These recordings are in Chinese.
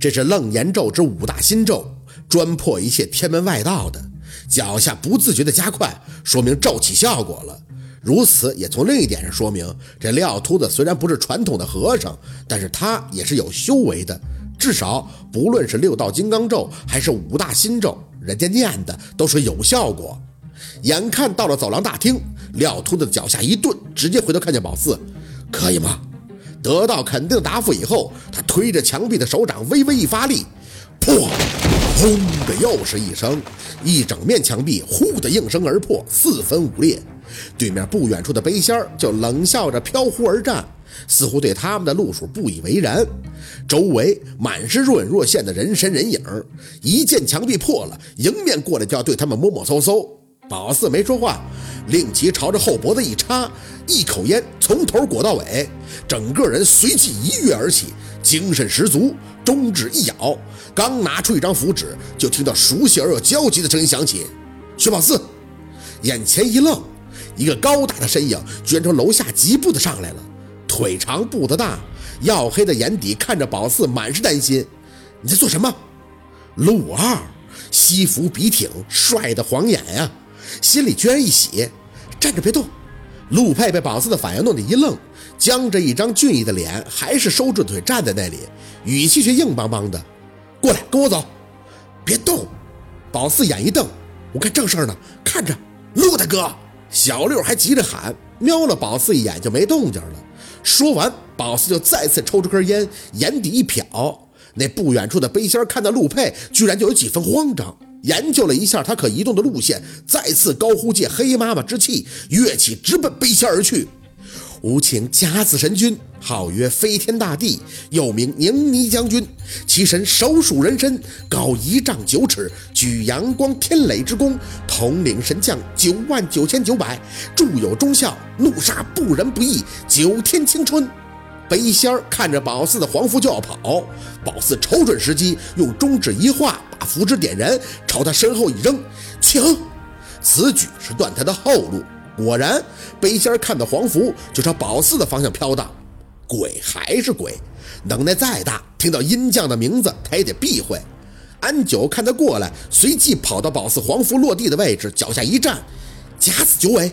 这是楞严咒之五大心咒，专破一切天门外道的。脚下不自觉的加快，说明咒起效果了。如此也从另一点上说明，这廖秃子虽然不是传统的和尚，但是他也是有修为的。至少不论是六道金刚咒还是五大心咒，人家念的都是有效果。眼看到了走廊大厅，廖秃子脚下一顿，直接回头看见宝四，可以吗？得到肯定答复以后，他推着墙壁的手掌微微一发力，破，轰的又是一声，一整面墙壁呼的应声而破，四分五裂。对面不远处的背仙儿就冷笑着飘忽而战，似乎对他们的路数不以为然。周围满是若隐若现的人身人影，一见墙壁破了，迎面过来就要对他们摸摸搜搜。宝四没说话，令其朝着后脖子一插，一口烟从头裹到尾，整个人随即一跃而起，精神十足。中指一咬，刚拿出一张符纸，就听到熟悉而又焦急的声音响起：“薛宝四！”眼前一愣，一个高大的身影居然从楼下疾步的上来了，腿长步子大，黝黑的眼底看着宝四，满是担心：“你在做什么？”陆二，西服笔挺，帅的晃眼呀。心里居然一喜，站着别动。陆佩被宝四的反应弄得一愣，僵着一张俊逸的脸，还是收住腿站在那里，语气却硬邦邦的：“过来，跟我走，别动。”宝四眼一瞪：“我干正事呢，看着。”陆大哥，小六还急着喊，瞄了宝四一眼就没动静了。说完，宝四就再次抽出根烟，眼底一瞟，那不远处的背心看到陆佩，居然就有几分慌张。研究了一下他可移动的路线，再次高呼借黑妈妈之气，跃起直奔背仙而去。吾请甲子神君，号曰飞天大帝，又名宁尼将军。其神手属人身，高一丈九尺，举阳光天雷之功，统领神将九万九千九百，著有忠孝，怒杀不仁不义，九天青春。背仙儿看着宝四的黄符就要跑，宝四瞅准时机，用中指一画，符纸点燃，朝他身后一扔，请。此举是断他的后路。果然，背仙看到黄符就朝宝四的方向飘荡。鬼还是鬼，能耐再大，听到阴将的名字他也得避讳。安九看他过来，随即跑到宝四黄符落地的位置，脚下一站，夹死九尾，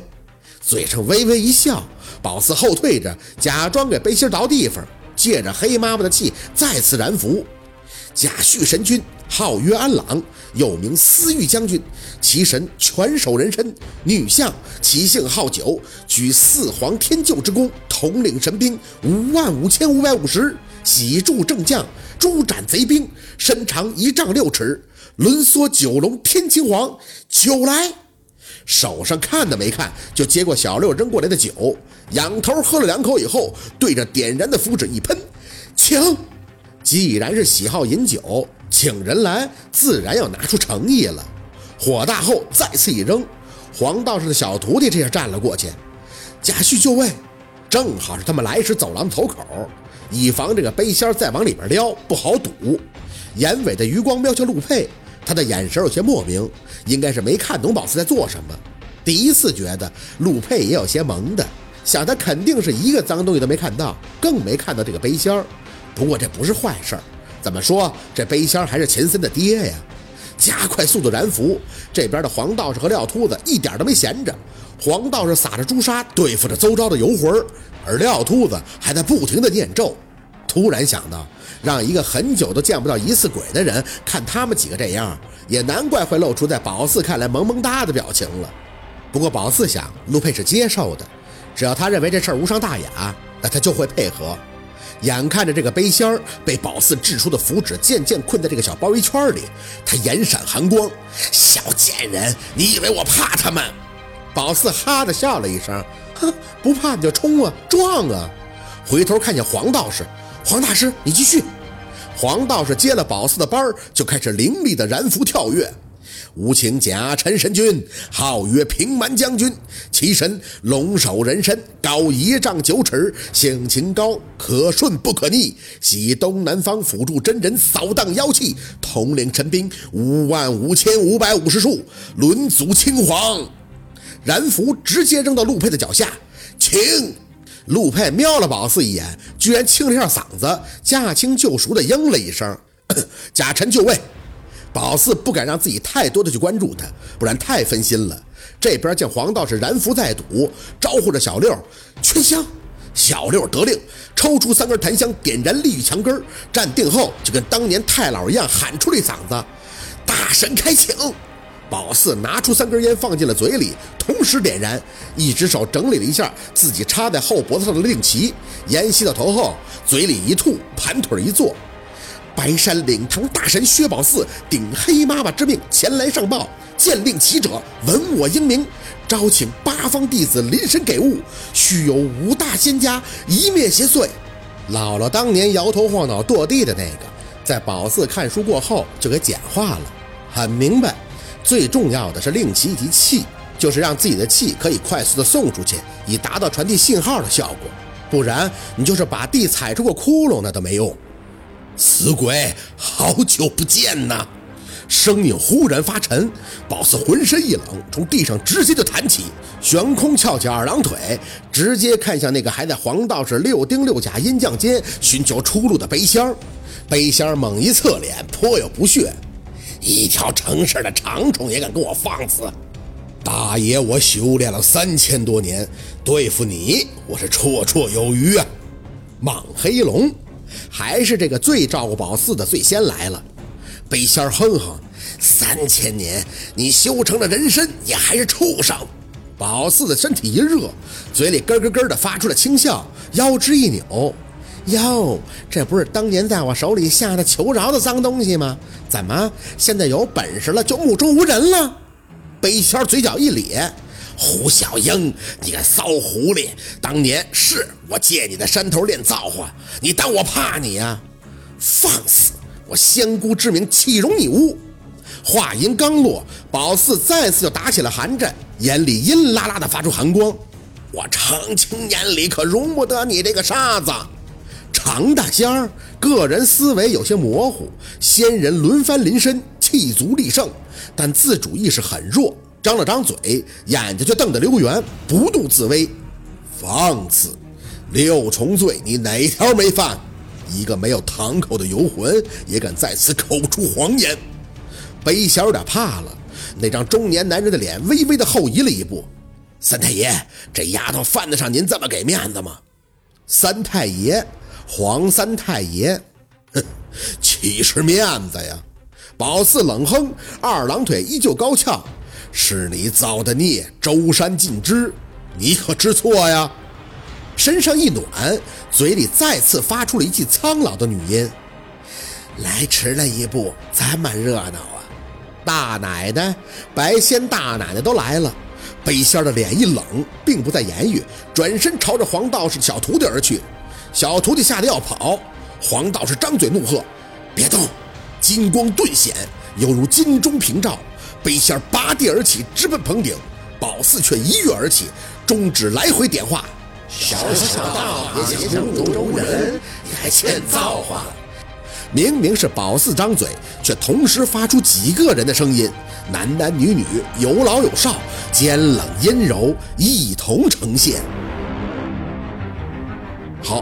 嘴上微微一笑。宝四后退着，假装给背心倒地方，借着黑妈妈的气再次燃符。贾旭神君号曰安朗，又名思玉将军，其神全守人身，女相，其姓号九，举四皇天救之功，统领神兵五万五千五百五十，喜助正将，诛斩贼兵，身长一丈六尺，轮缩九龙天青黄，酒来。手上看都没看，就接过小六扔过来的酒，仰头喝了两口以后，对着点燃的符纸一喷，请。既然是喜好饮酒，请人来，自然要拿出诚意了。火大后再次一扔，黄道士的小徒弟这下站了过去，贾旭就位，正好是他们来时走廊的头口，以防这个背仙再往里边撩不好堵。眼尾的余光瞄向陆佩。他的眼神有些莫名，应该是没看懂宝四在做什么。第一次觉得陆佩也有些萌的，想他肯定是一个脏东西都没看到，更没看到这个背仙儿。不过这不是坏事儿，怎么说这背箱还是秦森的爹呀？加快速度燃符，这边的黄道士和廖秃子一点都没闲着。黄道士撒着朱砂对付着邹昭的游魂，而廖秃子还在不停的念咒。突然想到。让一个很久都见不到一次鬼的人看他们几个这样，也难怪会露出在宝四看来萌萌哒的表情了。不过宝四想，陆佩是接受的，只要他认为这事儿无伤大雅，那他就会配合。眼看着这个背仙儿被宝四掷出的符纸渐渐困在这个小包围圈里，他眼闪寒光：“小贱人，你以为我怕他们？”宝四哈的笑了一声：“哼，不怕你就冲啊，撞啊！”回头看见黄道士。黄大师，你继续。黄道士接了宝四的班儿，就开始凌厉的燃符跳跃。吾请甲辰神君，号曰平蛮将军，其神龙首人身，高一丈九尺，性情高，可顺不可逆，喜东南方辅助真人扫荡妖气，统领神兵五万五千五百五十数，轮足青黄。然符直接扔到陆佩的脚下，请。陆佩瞄了宝四一眼，居然清了一下嗓子，驾轻就熟的应了一声：“贾臣就位。宝四不敢让自己太多的去关注他，不然太分心了。这边见黄道士燃符在赌，招呼着小六劝香。小六得令，抽出三根檀香，点燃立于墙根站定后就跟当年太老一样喊出了一嗓子：“大神开请！”宝四拿出三根烟放进了嘴里，同时点燃，一只手整理了一下自己插在后脖子上的令旗，烟吸到头后，嘴里一吐，盘腿一坐。白山领堂大神薛宝四顶黑妈妈之命前来上报，见令旗者闻我英名，招请八方弟子临身给物，须有五大仙家一面邪祟。姥姥当年摇头晃脑跺地的那个，在宝四看书过后就给简化了，很明白。最重要的是令旗及气，就是让自己的气可以快速的送出去，以达到传递信号的效果。不然你就是把地踩出个窟窿，那都没用。死鬼，好久不见呐！声音忽然发沉，宝四浑身一冷，从地上直接就弹起，悬空翘起二郎腿，直接看向那个还在黄道士六丁六甲阴将间寻求出路的背仙儿。背仙儿猛一侧脸，颇有不屑。一条城市的长虫也敢跟我放肆？大爷，我修炼了三千多年，对付你我是绰绰有余啊！莽黑龙，还是这个最照顾宝四的最先来了。背仙儿哼哼，三千年你修成了人身，也还是畜生。宝四的身体一热，嘴里咯咯咯的发出了轻笑，腰肢一扭。哟，这不是当年在我手里下的求饶的脏东西吗？怎么现在有本事了就目中无人了？背仙儿嘴角一咧，胡小英，你个骚狐狸！当年是我借你的山头练造化，你当我怕你呀？放肆！我仙姑之名岂容你污？话音刚落，宝四再次就打起了寒战，眼里阴拉拉的发出寒光。我长青眼里可容不得你这个沙子！常大仙儿个人思维有些模糊，仙人轮番临身，气足力胜，但自主意识很弱。张了张嘴，眼睛却瞪得溜圆，不怒自威。放肆！六重罪你哪条没犯？一个没有堂口的游魂也敢在此口出狂言？北小有点怕了，那张中年男人的脸微微的后移了一步。三太爷，这丫头犯得上您这么给面子吗？三太爷。黄三太爷，哼，岂是面子呀！宝四冷哼，二郎腿依旧高翘。是你造的孽，周山尽知，你可知错呀？身上一暖，嘴里再次发出了一记苍老的女音：“来迟了一步，这么热闹啊！”大奶奶、白仙大奶奶都来了。北仙的脸一冷，并不再言语，转身朝着黄道士的小徒弟而去。小徒弟吓得要跑，黄道士张嘴怒喝：“别动！”金光顿显，犹如金钟屏照。背仙拔地而起，直奔棚顶。宝四却一跃而起，中指来回点化：“小小道也想目中无人，你还欠造化！”明明是宝四张嘴，却同时发出几个人的声音，男男女女，有老有少，尖冷阴柔，一同呈现。好。